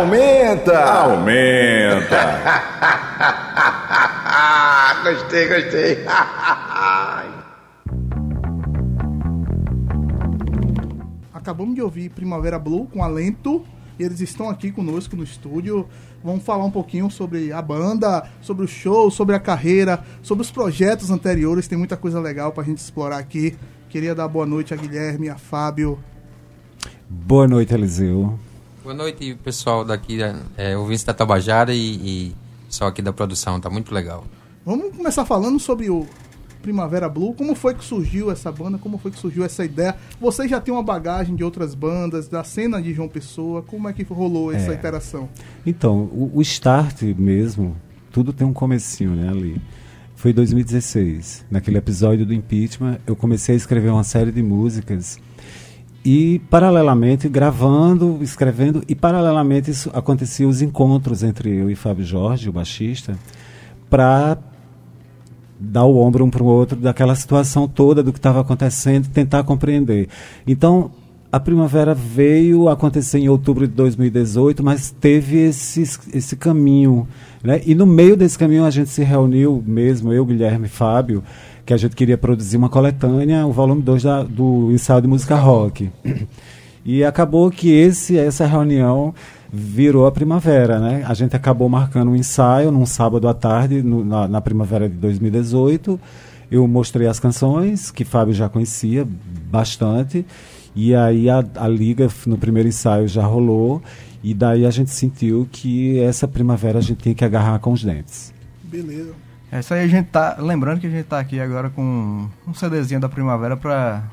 Aumenta! Aumenta! Gostei, gostei. Acabamos de ouvir Primavera Blue com Alento. E eles estão aqui conosco no estúdio. Vamos falar um pouquinho sobre a banda, sobre o show, sobre a carreira, sobre os projetos anteriores. Tem muita coisa legal pra gente explorar aqui. Queria dar boa noite a Guilherme, a Fábio. Boa noite, Eliseu. Boa noite, pessoal daqui, é, ouvintes da Tabajara e, e pessoal aqui da produção, tá muito legal. Vamos começar falando sobre o Primavera Blue. Como foi que surgiu essa banda? Como foi que surgiu essa ideia? Vocês já têm uma bagagem de outras bandas, da cena de João Pessoa. Como é que rolou essa É. interação? Então, o, o start mesmo, tudo tem um comecinho, né, ali. Foi em 2016. Naquele episódio do impeachment, eu comecei a escrever uma série de músicas e paralelamente gravando, escrevendo e paralelamente isso acontecia os encontros entre eu e Fábio Jorge, o baixista, para dar o ombro um para o outro daquela situação toda do que estava acontecendo, tentar compreender. Então, a primavera veio acontecer em outubro de 2018, mas teve esse, esse caminho. Né? E no meio desse caminho a gente se reuniu mesmo, eu, Guilherme e Fábio, que a gente queria produzir uma coletânea, o volume 2 do ensaio de música rock. E acabou que esse, essa reunião virou a primavera, né? A gente acabou marcando um ensaio num sábado à tarde, no, na, na, primavera de 2018. Eu mostrei as canções, que Fábio já conhecia bastante, e aí a, a liga no primeiro ensaio já rolou, e daí a gente sentiu que essa primavera a gente tinha que agarrar com os dentes. Beleza. É isso aí, a gente tá. Lembrando que a gente tá aqui agora com um CDzinho da primavera pra,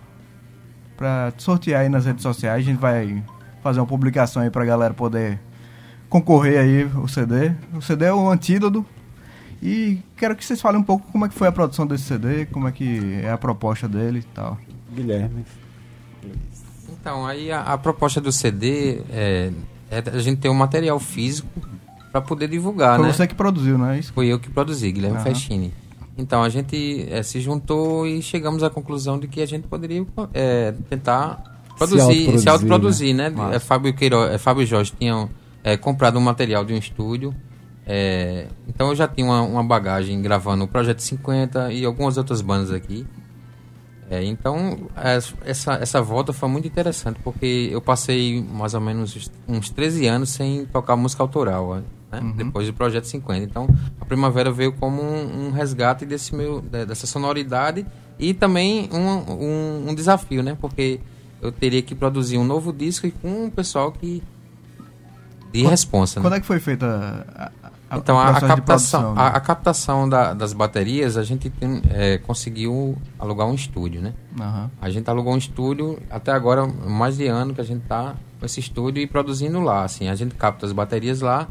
pra sortear aí nas redes sociais. A gente vai fazer uma publicação aí pra galera poder concorrer aí o CD. O CD é o antídoto. E quero que vocês falem um pouco como é que foi a produção desse CD, como é que é a proposta dele e tal. Guilherme. Então, aí a, a proposta do CD é, é, a gente ter um material físico para poder divulgar, Foi né? você que produziu, não é isso? Foi eu que produzi, Guilherme Aham. Festini. Então a gente eh, se juntou e chegamos à conclusão de que a gente poderia eh, tentar produzir, se autoproduzir, né? Massa. É, Fábio, Queiroz, é, Fábio e Jorge tinham eh, comprado um material de um estúdio. eh, então eu já tinha uma, uma bagagem gravando o Projeto 50 e algumas outras bandas aqui. É, então, es- essa, essa volta foi muito interessante, porque eu passei mais ou menos uns- uns 13 anos sem tocar música autoral, né? depois do Projeto 50. Então, a Primavera veio como um, um resgate desse meu, de- dessa sonoridade e também um, um, um desafio, né? Porque eu teria que produzir um novo disco e com um pessoal que... de responsa, né? Quando é que foi feita a, a, Então, a, a captação, produção, a, né? a captação da- das baterias, a gente tem, é, conseguiu alugar um estúdio, né? Aham. A gente alugou um estúdio, até agora, mais de ano que a gente tá com esse estúdio e produzindo lá, assim. A gente capta as baterias lá.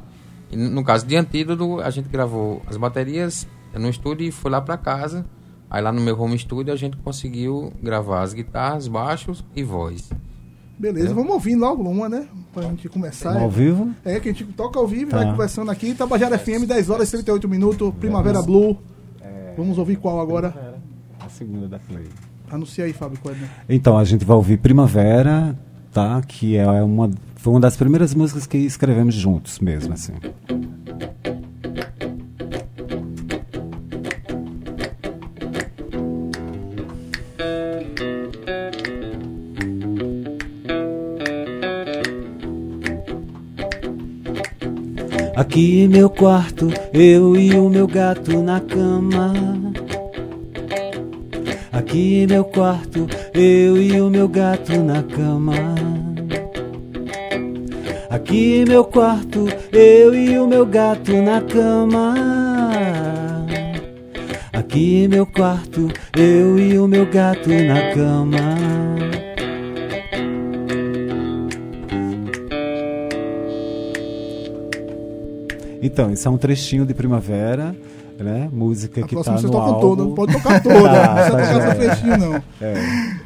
E no caso de Antídoto, a gente gravou as baterias no estúdio e foi lá para casa. Aí lá no meu home studio a gente conseguiu gravar as guitarras, baixos e voz. Beleza, vamos ouvir logo uma, né? Pra gente começar. Ao vivo? É, que a gente toca ao vivo, Tá. vai conversando aqui. Tabajara FM, 10 horas e 38 minutos, Primavera Blue. Vamos ouvir qual agora? A segunda da Play. Anuncia aí, Fábio Coelho. Então, a gente vai ouvir Primavera, tá? Que é uma, foi uma das primeiras músicas que escrevemos juntos mesmo, assim. Aqui em meu quarto, eu e o meu gato na cama. Aqui em meu quarto, eu e o meu gato na cama. Aqui meu quarto, eu e o meu gato na cama. Aqui meu quarto, eu e o meu gato na cama. Então, isso é um trechinho de primavera, né? Música A que tá você no toca álbum. toda, não pode tocar toda. Tá, não precisa tá tocar já. essa trechinho, não. É.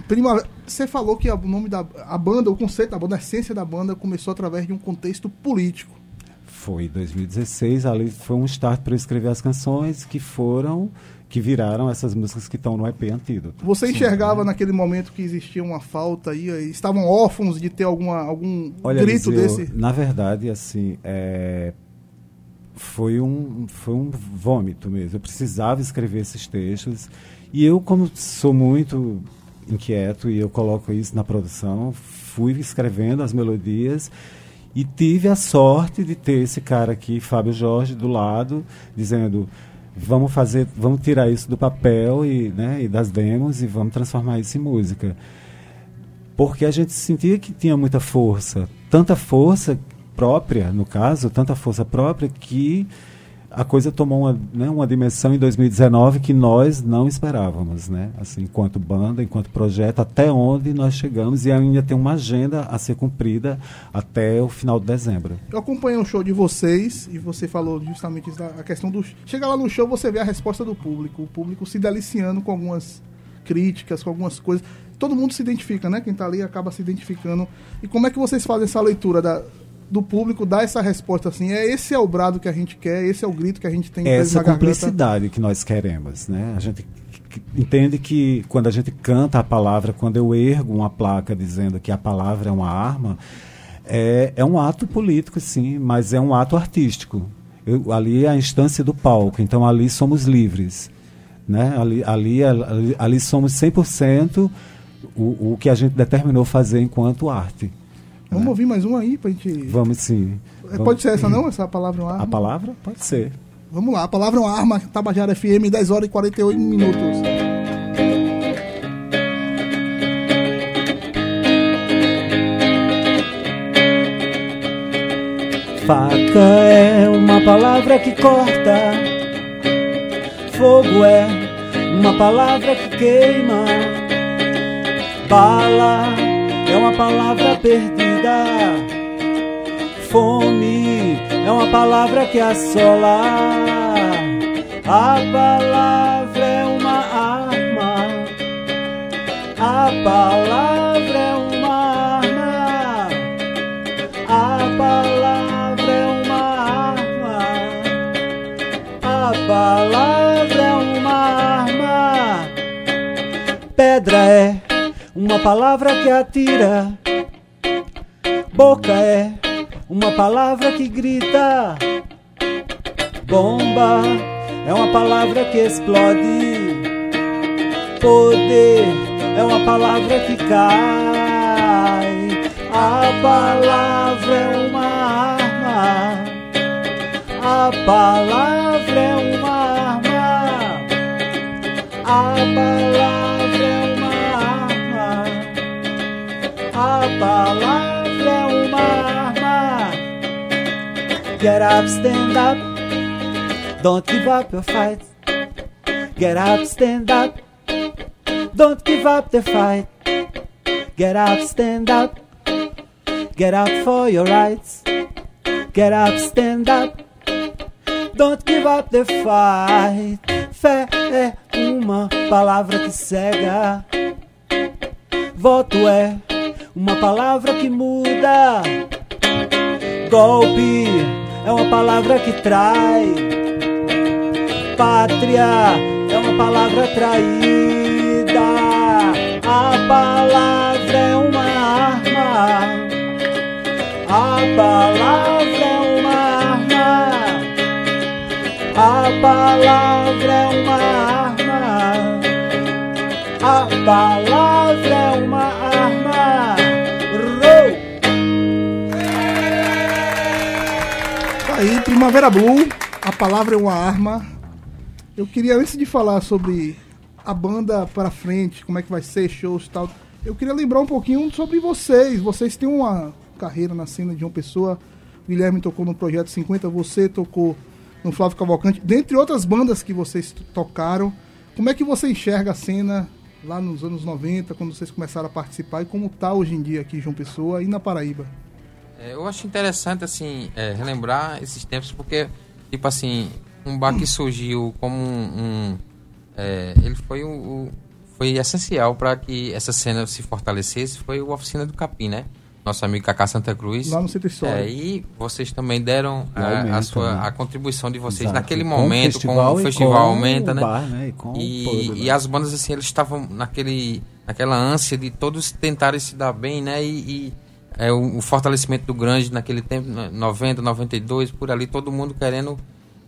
Primavera, você falou que o nome da a banda, o conceito da banda, a essência da banda começou através de um contexto político. Foi em 2016, ali foi um start para eu escrever as canções que foram, que viraram essas músicas que estão no EP Antídoto. Você Sim. enxergava naquele momento que existia uma falta aí, estavam órfãos de ter alguma, algum Olha, grito Eliseu, desse? na verdade, assim, é, foi, um, foi um vômito mesmo. Eu precisava escrever esses textos. E eu, como sou muito inquieto e eu coloco isso na produção, fui escrevendo as melodias e tive a sorte de ter esse cara aqui, Fábio Jorge, do lado, dizendo vamos fazer, vamos tirar isso do papel e, né, e das demos e vamos transformar isso em música. Porque a gente sentia que tinha muita força, tanta força própria, no caso, tanta força própria que a coisa tomou uma, né, uma dimensão em 2019 que nós não esperávamos, né? Assim, enquanto banda, enquanto projeto, até onde nós chegamos e ainda tem uma agenda a ser cumprida até o final de dezembro. Eu acompanhei um show de vocês e você falou justamente a questão do. Chega lá no show, você vê a resposta do público, o público se deliciando com algumas críticas, com algumas coisas. todo mundo se identifica, né? Quem tá ali acaba se identificando. E como é que vocês fazem essa leitura da, do público, dar essa resposta assim? É esse é o brado que a gente quer, esse é o grito que a gente tem essa cumplicidade que nós queremos, né? A gente entende que quando a gente canta a palavra, quando eu ergo uma placa dizendo que a palavra é uma arma, é, é um ato político, sim, mas é um ato artístico. Eu- ali é a instância do palco, então ali somos livres. Né? Ali, ali, ali, ali somos 100% o, o que a gente determinou fazer enquanto arte. Vamos ouvir mais um aí pra gente. Vamos sim. É, Vamos- Pode ser essa não? Essa palavra é uma A arma? palavra? Pode ser. Vamos lá, a palavra é uma arma, Tabajara FM, 10 horas e 48 minutos. Faca é uma palavra que corta, fogo é uma palavra que queima, bala uma palavra perdida, fome é uma palavra que assola, a palavra é uma arma, a palavra é uma arma. A palavra uma palavra que atira. Boca é uma palavra que grita. Bomba é uma palavra que explode. Poder é uma palavra que cai. A palavra é uma arma. A palavra é uma arma. A palavra palavra é uma arma. Get up, stand up. Don't give up your fight. Get up, stand up. Don't give up the fight. Get up, stand up. Get up for your rights. Get up, stand up. Don't give up the fight. Fé é uma palavra que cega. Voto é uma palavra que muda. Golpe é uma palavra que trai. Pátria é uma palavra traída. A palavra é uma arma. A palavra é uma arma. A palavra é uma arma. A palavra é uma arma. Aí, Primavera Blue, a palavra é uma arma. Eu queria, antes de falar sobre a banda pra frente, como é que vai ser, shows e tal, eu queria lembrar um pouquinho sobre vocês. Vocês têm uma carreira na cena de uma pessoa. O Guilherme tocou no Projeto 50, você tocou no Flávio Cavalcante, dentre outras bandas que vocês tocaram. Como é que você enxerga a cena lá nos anos 90, quando vocês começaram a participar, e como tá hoje em dia aqui em João Pessoa e na Paraíba? É, eu acho interessante, assim, é, relembrar esses tempos, porque, tipo assim, um bar que surgiu como um... um, é, ele foi o, o- foi essencial para que essa cena se fortalecesse, foi o Oficina do Capim, né? Nosso amigo Cacá Santa Cruz. Lá no Centro Histórico. É, e vocês também deram E a, a sua, né? a contribuição de vocês Exato. naquele Com o momento, com o festival com aumenta, o né? bar, né? E com e, e né? as bandas assim eles estavam naquele naquela ânsia de todos tentarem se dar bem né e, e, é, o, o fortalecimento do grande naquele tempo né, 90 92 por ali todo mundo querendo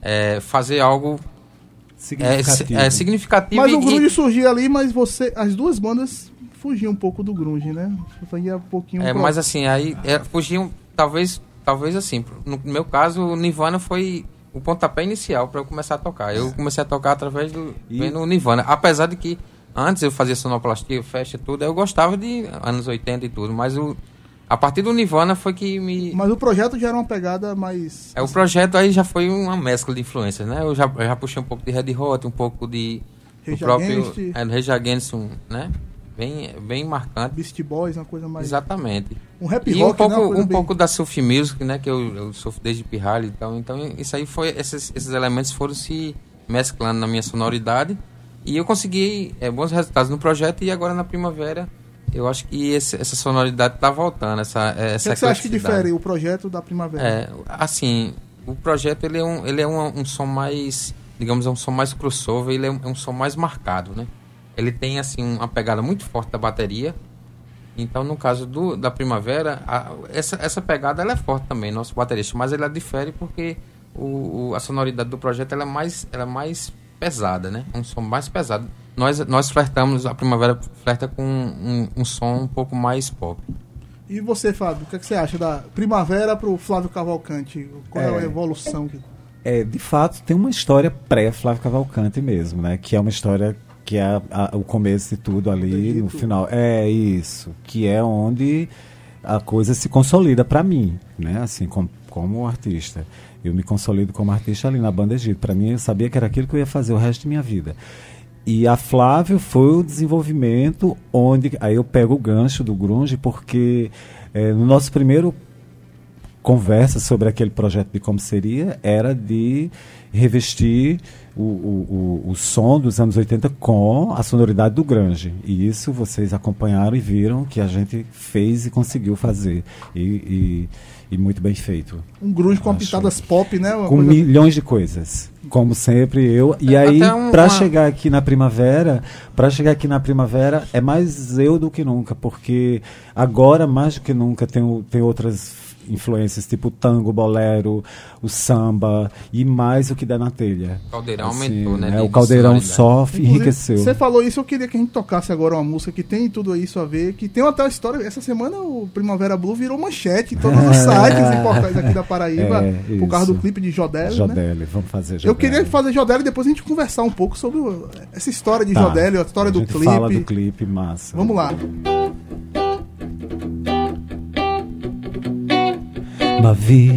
é, fazer algo é, si- Significativo. é, significativo Mas e- o e- grunge surgia ali, mas você, as duas bandas fugiam um pouco do grunge, né? Você ia um pouquinho é, mas assim aí é, fugiam talvez talvez assim no meu caso o Nirvana foi o pontapé inicial para eu começar a tocar eu comecei a tocar através do E- vendo o Nirvana apesar de que antes eu fazia sonoplastia festa tudo eu gostava de anos 80 e tudo mas o a partir do Nirvana foi que me Mas o projeto já era uma pegada mais é, o projeto aí já foi uma mescla de influências, né? Eu já, eu já puxei um pouco de Red Hot, um pouco de Rage do próprio Against. é, Rage Against, um, né? Bem, bem marcante. Beast Boys, uma coisa mais Exatamente. um rap E rock, um pouco, né? Uma coisa um bem- pouco da surf music, né? Que eu, eu sofro desde pirralho, então, então isso aí foi esses, esses elementos foram se mesclando na minha sonoridade e eu consegui é, bons resultados no projeto e agora na primavera Eu acho que esse- essa sonoridade tá voltando, essa, O essa que, é que você acha que difere o projeto da Primavera? É, assim, o projeto ele é um, ele é um, um som mais, digamos, é um som mais crossover, ele é um, é um som mais marcado, né? Ele tem assim uma pegada muito forte da bateria. Então, no caso do, da Primavera, a- essa, essa pegada ela é forte também, nosso baterista, mas ela difere porque o, o- a sonoridade do projeto ela é mais, ela é mais pesada, né? Um som mais pesado. Nós, nós flertamos, a Primavera flerta com um, um som um pouco mais pop. E você, Fábio, o que, é que você acha da Primavera pro Flávio Cavalcante? Qual é, É. a evolução? Que... É, de fato, tem uma história pré-Flávio Cavalcante mesmo, né? Que é uma história que é a- a- o começo de tudo ali, no final. É isso, que é onde a coisa se consolida para mim, né? Assim, com, como artista. Eu me consolido como artista ali na Banda Egito. Para mim, eu sabia que era aquilo que eu ia fazer o resto de minha vida. E a Flávio foi o desenvolvimento onde. Aí eu pego o gancho do Grunge, porque eh, no nosso primeiro conversa sobre aquele projeto de como seria era de revestir o, o, o, o som dos anos 80 com a sonoridade do grunge. E isso vocês acompanharam e viram que a gente fez e conseguiu fazer. E, e, e muito bem feito. Um grunge com pitadas pop, né? Uma Com coisa- milhões de coisas. Como sempre eu. E É, aí, um- pra uma- chegar aqui na primavera, para chegar aqui na primavera, é mais eu do que nunca, porque agora, mais do que nunca, tem, tem outras influências, tipo o tango, bolero, o samba, e mais o que dá na telha. O caldeirão aumentou, né, é, de- o de caldeirão só enriqueceu. Você falou isso, eu queria que a gente tocasse agora uma música que tem tudo isso a ver, que tem até uma história. Essa semana o Primavera Blue virou manchete em todos os sites e portais aqui da Paraíba, É, por causa do clipe de Jodelle, né? Jodelle, vamos fazer Jodelle. Eu queria fazer Jodelle e depois a gente conversar um pouco sobre essa história de Tá. Jodelle, a história A do clipe. fala do clipe, massa. Vamos lá. Ma vie,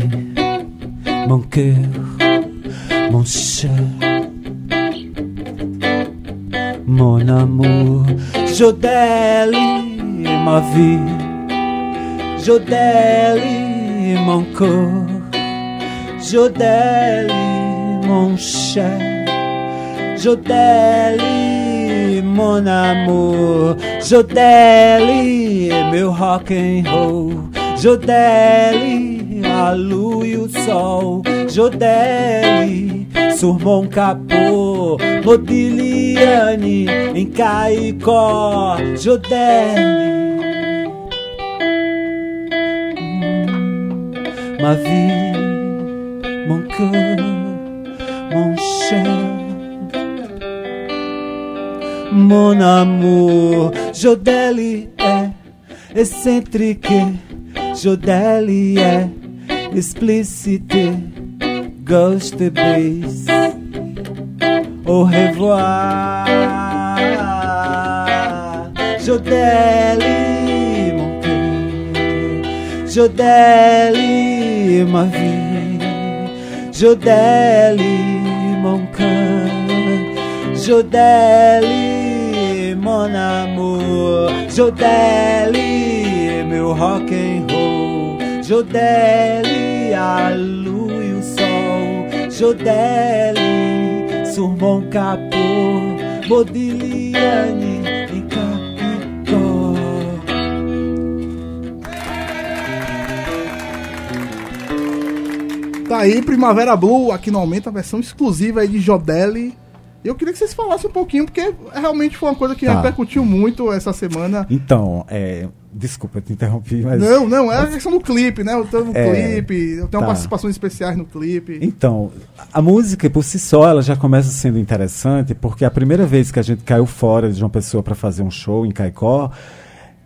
mon cœur, mon cher, mon amour, Jodelle, ma vie, Jodelle, mon corps, Jodelle, mon cher, Jodelle, mon amour, Jodelle, meu rock and roll, Jodelle, a lua e o sol, Jodelle, surmou um capô, Modigliani, em Caicó, Jodelle. Hum, Ma vie, mon cœur, mon cher. Mon amour, Jodelle é excentrique, Jodelle é explicite, ghost base. Au revoir, Jodelle, mon cœur, Jodelle, ma vie, Jodelle, mon cœur. Jodelle, mon amour, Jodelle, meu rock and roll, Jodelle, a lua e o sol, Jodelle, sur mon capô, Modigliani em Capicó. Tá aí, Primavera Blue, aqui no Aumenta, a versão exclusiva aí de Jodelle. Eu queria que vocês falassem um pouquinho, porque realmente foi uma coisa que Tá. repercutiu muito essa semana. Então, é, desculpa te interrompi, mas Não, não, é a questão do clipe, né? Eu tenho um É, clipe, eu tenho tá. participações especiais no clipe. Então, a música por si só, ela já começa sendo interessante, porque a primeira vez que a gente caiu fora de uma pessoa para fazer um show em Caicó,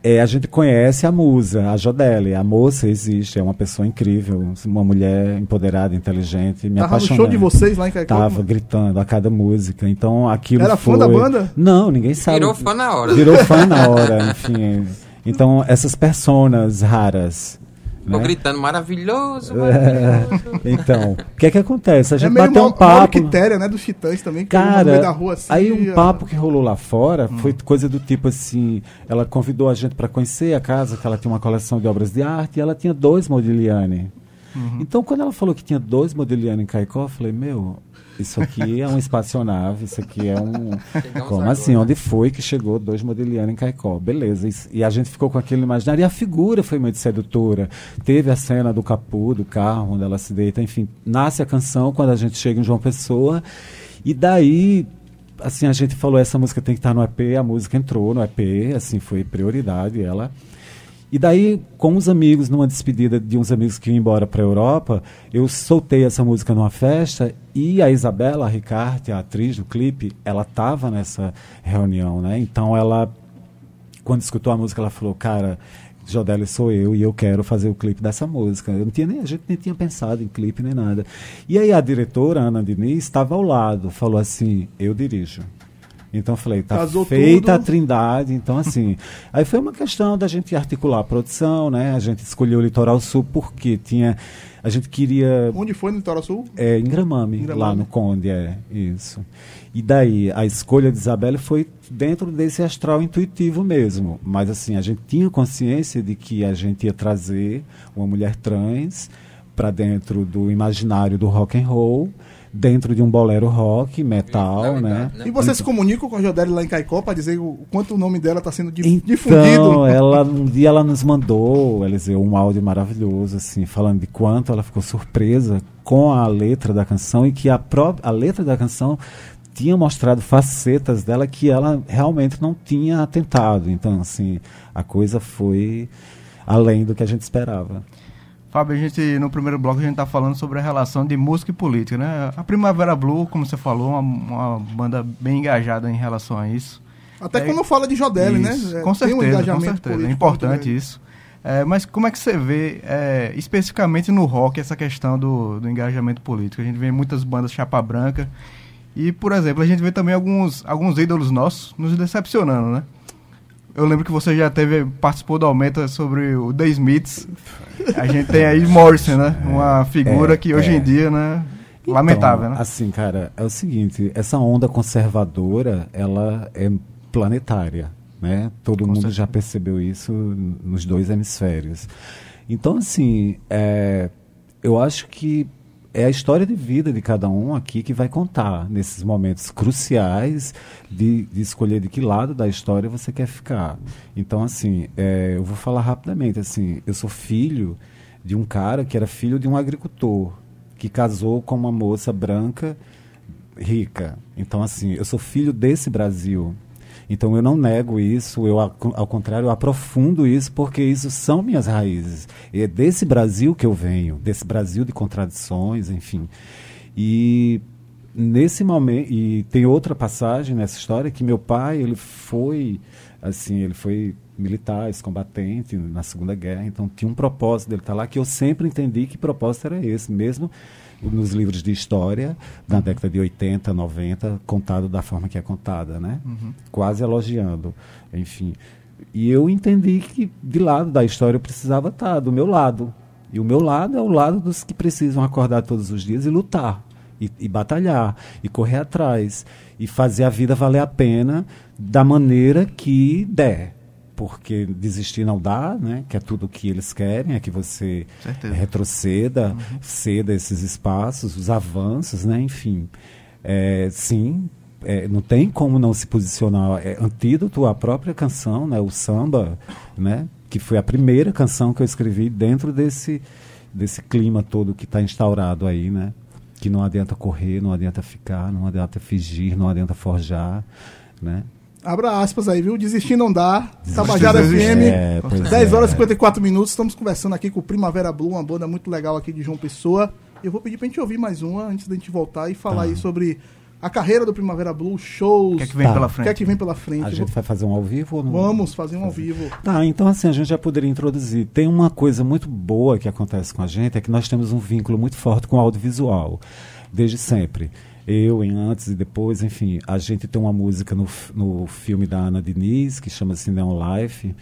é, a gente conhece a musa, a Jodelle. A moça existe, é uma pessoa incrível, uma mulher empoderada, inteligente, me Tava no apaixonei. show de vocês lá em Caicó. Tava gritando a cada música. Então aquilo Era fã foi... da banda? Não, ninguém sabe. Virou fã na hora. Virou fã na hora, enfim. Então essas personas raras. Né? gritando maravilhoso, É, maravilhoso. então, o que é que acontece? A É gente meio bateu um uma papo. quitéria, né? Dos Titãs também, que no meio Cara, da rua assim. aí um papo que rolou lá fora Hum. foi coisa do tipo assim, ela convidou a gente para conhecer a casa, que ela tinha uma coleção de obras de arte, e ela tinha dois Modigliani. Uhum. Então, quando ela falou que tinha dois Modigliani em Caicó, eu falei, meu, isso aqui é uma espaçonave, isso aqui é um. Chegamos Como assim? Onde foi que chegou dois modelianos em Caicó? Beleza. E a gente ficou com aquele imaginário. E a figura foi muito sedutora. Teve a cena do capô, do carro, onde ela se deita, enfim. Nasce a canção quando a gente chega em João Pessoa. E daí. Assim, a gente falou, essa música tem que estar no EP, a música entrou no EP, assim, foi prioridade ela. E daí, com os amigos, numa despedida de uns amigos que iam embora para a Europa, eu soltei essa música numa festa e a Isabela Ricarte, a atriz do clipe, ela estava nessa reunião, né? Então ela, quando escutou a música, ela falou, cara, Jodeli sou eu e eu quero fazer o clipe dessa música. Eu não tinha nem, a gente nem tinha pensado em clipe nem nada. E aí a diretora, Ana Diniz, estava ao lado, falou assim, eu dirijo. Então eu falei, tá Casou feita a tudo. Trindade, então assim. aí foi uma questão da gente articular a produção, né? A gente escolheu o Litoral Sul porque tinha. A gente queria. Onde foi no Litoral Sul? É, em Gramame, Gramame. lá no Conde, é, isso. E daí, a escolha de Isabelle foi dentro desse astral intuitivo mesmo. Mas assim, a gente tinha consciência de que a gente ia trazer uma mulher trans para dentro do imaginário do rock and roll, dentro de um bolero rock, metal, Na né? né? E você se comunica com a Jodeli lá em Caicó para dizer o quanto o nome dela está sendo Então, difundido? ela, um dia ela nos mandou, Eliseu, um áudio maravilhoso, assim, falando de quanto ela ficou surpresa com a letra da canção e que a, pró a letra da canção tinha mostrado facetas dela que ela realmente não tinha atentado. Então, assim, a coisa foi além do que a gente esperava. Fábio, a gente, no primeiro bloco, a gente tá falando sobre a relação de música e política, né? A Primavera Blue, como você falou, uma, uma banda bem engajada em relação a isso. Até É, quando fala de Jodeli, né? Isso, É, Com tem um certeza, com certeza. É importante isso. É, mas como é que você vê, é, especificamente no rock, essa questão do, do engajamento político? A gente vê muitas bandas chapa branca e, por exemplo, a gente vê também alguns, alguns ídolos nossos nos decepcionando, né? Eu lembro que você já teve, participou do Aumenta sobre o The Smiths. A gente tem aí Morrison, né? Uma figura é, que hoje é. em dia, né? Lamentável, Então, né? Assim, cara, é o seguinte, essa onda conservadora, ela é planetária, né? Todo mundo já percebeu isso nos dois hemisférios. Então, assim, é, eu acho que é a história de vida de cada um aqui que vai contar nesses momentos cruciais de, de escolher de que lado da história você quer ficar. Então, assim, é, eu vou falar rapidamente. Assim, eu sou filho de um cara que era filho de um agricultor que casou com uma moça branca rica. Então, assim, eu sou filho desse Brasil. Então, eu não nego isso, eu, ao contrário, eu aprofundo isso, porque isso são minhas raízes. É desse Brasil que eu venho, desse Brasil de contradições, enfim. E nesse momento, e tem outra passagem nessa história, que meu pai, ele foi, assim, ele foi militar, ex-combatente na Segunda Guerra, então tinha um propósito dele estar lá, que eu sempre entendi que propósito era esse, mesmo nos livros de história, na década de 80, 90, contado da forma que é contada, né? Quase elogiando, enfim. E eu entendi que de lado da história eu precisava estar do meu lado. E o meu lado é o lado dos que precisam acordar todos os dias e lutar. E, e batalhar, e correr atrás, e fazer a vida valer a pena da maneira que der. Porque desistir não dá, né? Que é tudo o que eles querem, é que você Certeza. retroceda, ceda esses espaços, os avanços, né? Enfim, é, sim, é, não tem como não se posicionar. É antídoto à própria canção, né? O samba, né? Que foi a primeira canção que eu escrevi dentro desse desse clima todo que está instaurado aí, né? Que não adianta correr, não adianta ficar, não adianta fingir, não adianta forjar, né? Abra aspas aí, viu? Desistir não dá. Tabajara. FM, É, pois 10 é. horas e 54 minutos. Estamos conversando aqui com o Primavera Blue, uma banda muito legal aqui de João Pessoa. Eu vou pedir pra gente ouvir mais uma antes da gente voltar e falar aí sobre a carreira do Primavera Blue, shows, O que é que vem Tá. pela o frente? que é que vem pela frente. A gente vai fazer um ao vivo ou não? Vamos fazer um ao vivo. Tá, então assim, a gente já poderia introduzir. Tem uma coisa muito boa que acontece com a gente, é que nós temos um vínculo muito forte com o audiovisual, desde sempre. Eu, em antes e depois, enfim, a gente tem uma música no, no filme da Ana Diniz, que chama-se Neon Life,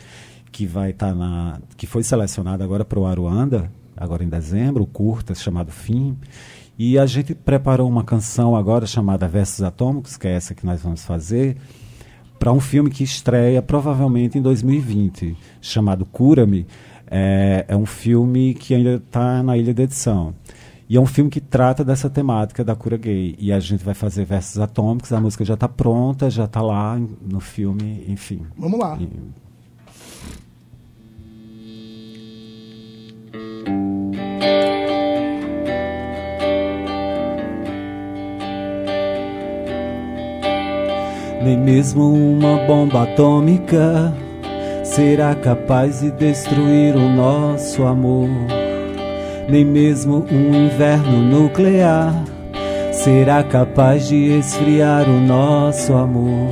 que vai estar na. que foi selecionada agora para o Aruanda, agora em dezembro, o curta chamado Fim. E a gente preparou uma canção agora chamada Versos Atômicos, que é essa que nós vamos fazer, para um filme que estreia provavelmente em 2020, chamado Cura-me. É, é um filme que ainda está na ilha de edição. E é um filme que trata dessa temática da cura gay. E a gente vai fazer versos atômicos, a música já está pronta, já está lá no filme, enfim. Vamos lá. E- Nem mesmo uma bomba atômica será capaz de destruir o nosso amor. Nem mesmo um inverno nuclear será capaz de esfriar o nosso amor.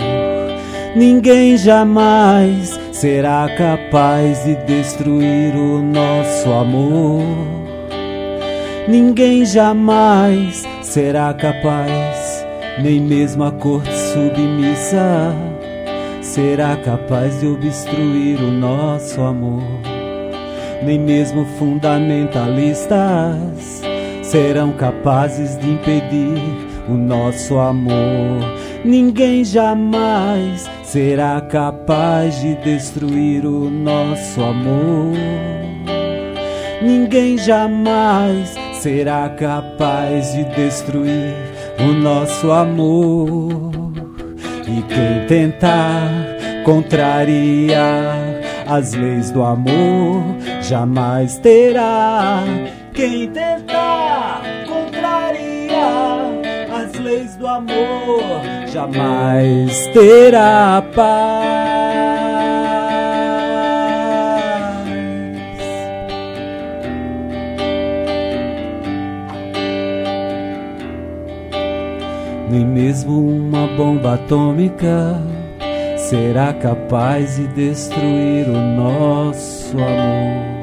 Ninguém jamais será capaz de destruir o nosso amor. Ninguém jamais será capaz, nem mesmo a corte submissa será capaz de obstruir o nosso amor. Nem mesmo fundamentalistas serão capazes de impedir o nosso amor. Ninguém jamais será capaz de destruir o nosso amor. Ninguém jamais será capaz de destruir o nosso amor. E quem tentar contrariar as leis do amor jamais terá. Quem tentar contrariar as leis do amor jamais terá paz. Nem mesmo uma bomba atômica será capaz de destruir o nosso amor.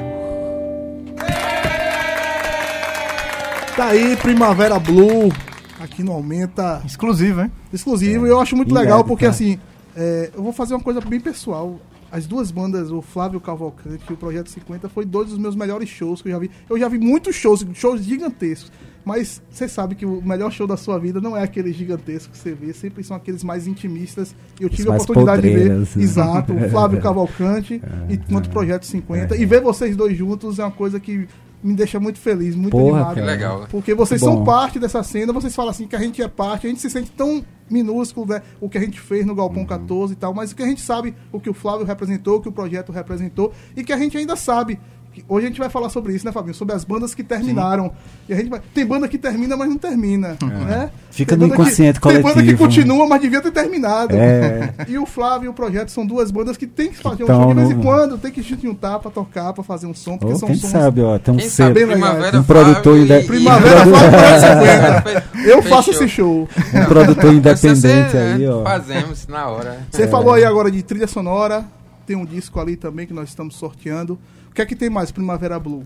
Tá aí, Primavera Blue, aqui no Aumenta. Exclusivo, hein? Exclusivo, e eu acho muito legal porque assim, é, eu vou fazer uma coisa bem pessoal. As duas bandas, o Flávio Cavalcante e o Projeto 50, foi dois dos meus melhores shows que eu já vi. Eu já vi muitos shows, shows gigantescos. Mas você sabe que o melhor show da sua vida não é aquele gigantesco que você vê, sempre são aqueles mais intimistas. E eu tive a oportunidade de ver. né? Exato, o Flávio Cavalcante e quanto Projeto 50. E ver vocês dois juntos é uma coisa que me deixa muito feliz, muito Porra, animado. Que cara. legal. Porque vocês são parte dessa cena, vocês falam assim que a gente é parte, a gente se sente tão minúsculo, né? O que a gente fez no Galpão 14 e tal, mas o que a gente sabe, o que o Flávio representou, o que o projeto representou, e que a gente ainda sabe. Hoje a gente vai falar sobre isso, né, Fabinho? Sobre as bandas que terminaram. E a gente vai... Tem banda que termina, mas não termina. Né? Fica no banda que- inconsciente Tem banda que coletivo. continua, mas devia ter terminado. É. E o Flávio e o projeto são duas bandas que tem que fazer um Então, show de vez em quando, tem que se juntar pra tocar, pra fazer um som, porque Ou são quem sons sabe, ó, tem um legal. Primavera Um produtor Flávio inde- e- Primavera Flávio Fe- 50. Eu faço esse show. Um produtor independente Você, aí, né, ó. Fazemos na hora. Você falou aí agora de trilha sonora. Tem um disco ali também que nós estamos sorteando. O que é que tem mais, Primavera Blue?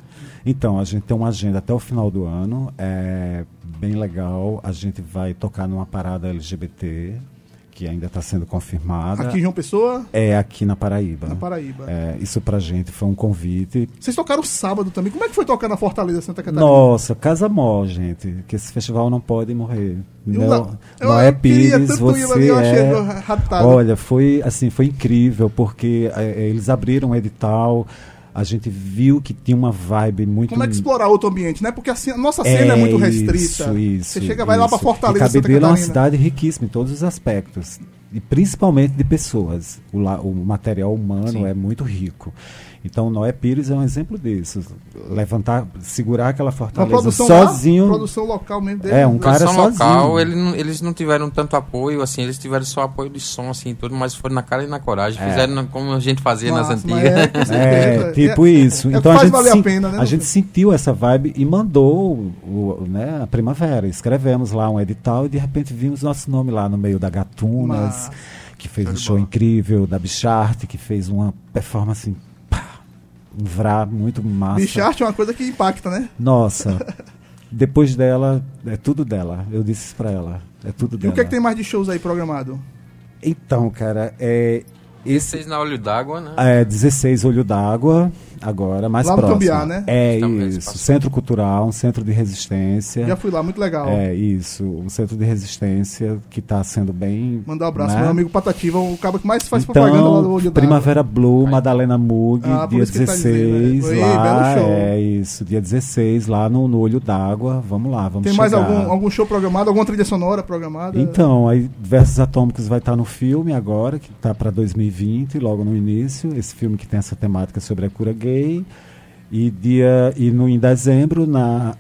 Então, a gente tem uma agenda até o final do ano, é bem legal. A gente vai tocar numa parada LGBT, que ainda está sendo confirmada. Aqui em João Pessoa, É aqui na Paraíba. na Paraíba. É, isso pra gente foi um convite. Vocês tocaram sábado também. Como é que foi tocar na Fortaleza, Santa Catarina? Nossa, Casa Mó, gente, que esse festival não pode morrer. Eu Não, não- eu- queria Pires, você achei é... Olha, foi assim, foi incrível porque é, eles abriram um edital, a gente viu que tinha uma vibe muito Como é que explorar outro ambiente, né? Porque a nossa cena é, muito restrita. Isso, isso. Você chega, vai lá pra isso. Fortaleza, E Cabedelo é uma cidade riquíssima em todos os aspectos. E principalmente de pessoas. O, la- o material humano é muito rico. Então, Noé Pires é um exemplo disso. Levantar, segurar aquela fortaleza produção sozinho. lá, produção local mesmo dele. É, um cara Produção sozinho. local, ele não- eles não tiveram tanto apoio, assim, eles tiveram só apoio de som, assim, tudo, mas foram na cara e na coragem. É. Fizeram como a gente fazia nas Massa, mas antigas. é. É, tipo É- isso. é o que então a gente, a pena, né, a gente sentiu essa vibe e mandou o, o- né, a Primavera. Escrevemos lá um edital e de repente vimos nosso nome lá no meio da Gatunas, Massa. que fez um show incrível, da Bicharte, que fez uma performance, pá, um vrá muito massa. Bicharte é uma coisa que impacta, né? Nossa. Depois dela, é tudo dela. Eu disse isso pra ela. É tudo E dela. o que é que tem mais de shows aí programado? Então, cara, é, Esse, Vocês na olho d'água, né? é 16 Olho d'Água, agora, mais Lá no próximo. Cambiá, né? É isso. Centro Cultural, um centro de resistência. Já fui lá, muito legal. É isso, um centro de resistência que está sendo bem. Mandar um abraço né? meu amigo Patativa, o cabo que mais faz propaganda lá do Então, Olho d'Água. Primavera Blue, Madalena Mug, Ah, dia isso que ele tá 16 dizendo, né? Lá. belo show. É isso, dia 16 lá no, no Olho d'Água. Vamos lá, vamos Tem mais chegar. algum, algum show programado, alguma trilha sonora programada? Então, aí Versos Atômicos vai estar no filme agora, que está para 2020, logo no início. Esse filme que tem essa temática sobre a cura gay. E, dia, e no, em dezembro, na,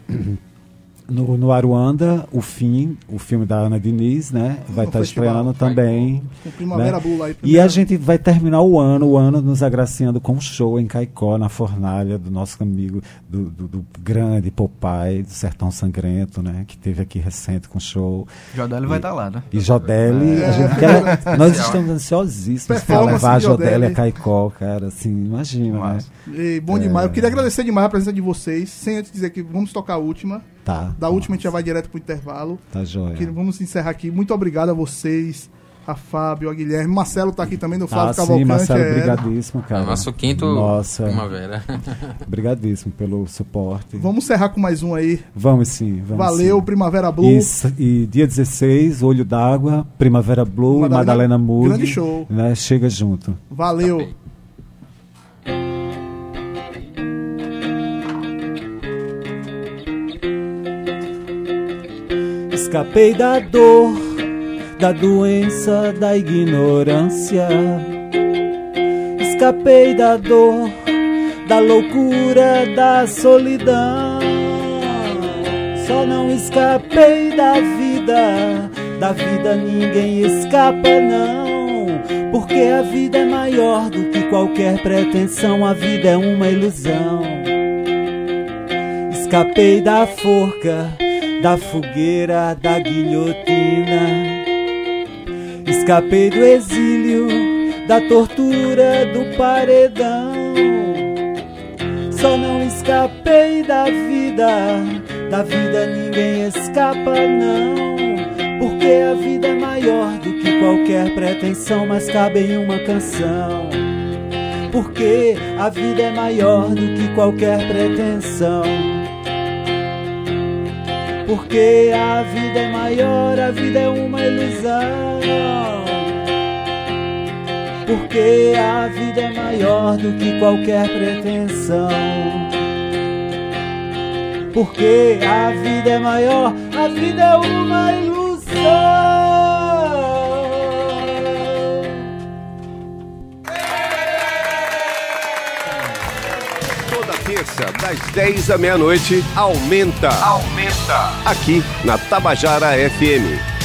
no, no Aruanda, o fim, o filme da Ana Diniz, né? Vai estar festival. estreando também. Primavera né? Blue lá. E a gente vai terminar o ano, o ano nos agraciando com um show em Caicó, na fornalha do nosso amigo, do, do, do grande Popeye, do Sertão Sangrento, né? Que teve aqui recente com show. Jodeli vai estar lá, né? E Jodelli, a gente quer, nós estamos ansiosíssimos para levar Jodelli Jodelli. a Caicó, cara, assim, imagina, né? Massa. E bom demais. Eu queria agradecer demais a presença de vocês. Sem antes dizer que vamos tocar a última. Tá. Da última a gente já vai direto pro intervalo. Tá joia. Que vamos encerrar aqui. Muito obrigado a vocês, a Fábio, a Guilherme. Marcelo tá aqui também, do Flávio Ah, sim, Cavalcante. Marcelo, é. brigadíssimo, cara. Nosso quinto Nossa, primavera. brigadíssimo pelo suporte. Vamos encerrar com mais um aí. Vamos sim, vamos Valeu, sim. Primavera Blue. E, s- e dia 16, Olho d'Água, Primavera Blue, Madalena, Madalena Mug. grande show. Né, chega junto. Valeu. Escapei da dor, da doença, da ignorância. Escapei da dor, da loucura, da solidão. Só não escapei da vida, da vida ninguém escapa, não. Porque a vida é maior do que qualquer pretensão, a vida é uma ilusão. Escapei da forca, da fogueira, da guilhotina. Escapei do exílio, da tortura, do paredão. Só não escapei da vida, da vida ninguém escapa, não. Porque a vida é maior do que qualquer pretensão, mas cabe em uma canção. Porque a vida é maior do que qualquer pretensão. Porque a vida é maior, a vida é uma ilusão. Porque a vida é maior do que qualquer pretensão. Porque a vida é maior, a vida é uma ilusão. Das 10 à meia-noite, aumenta. Aumenta. Aqui na Tabajara FM.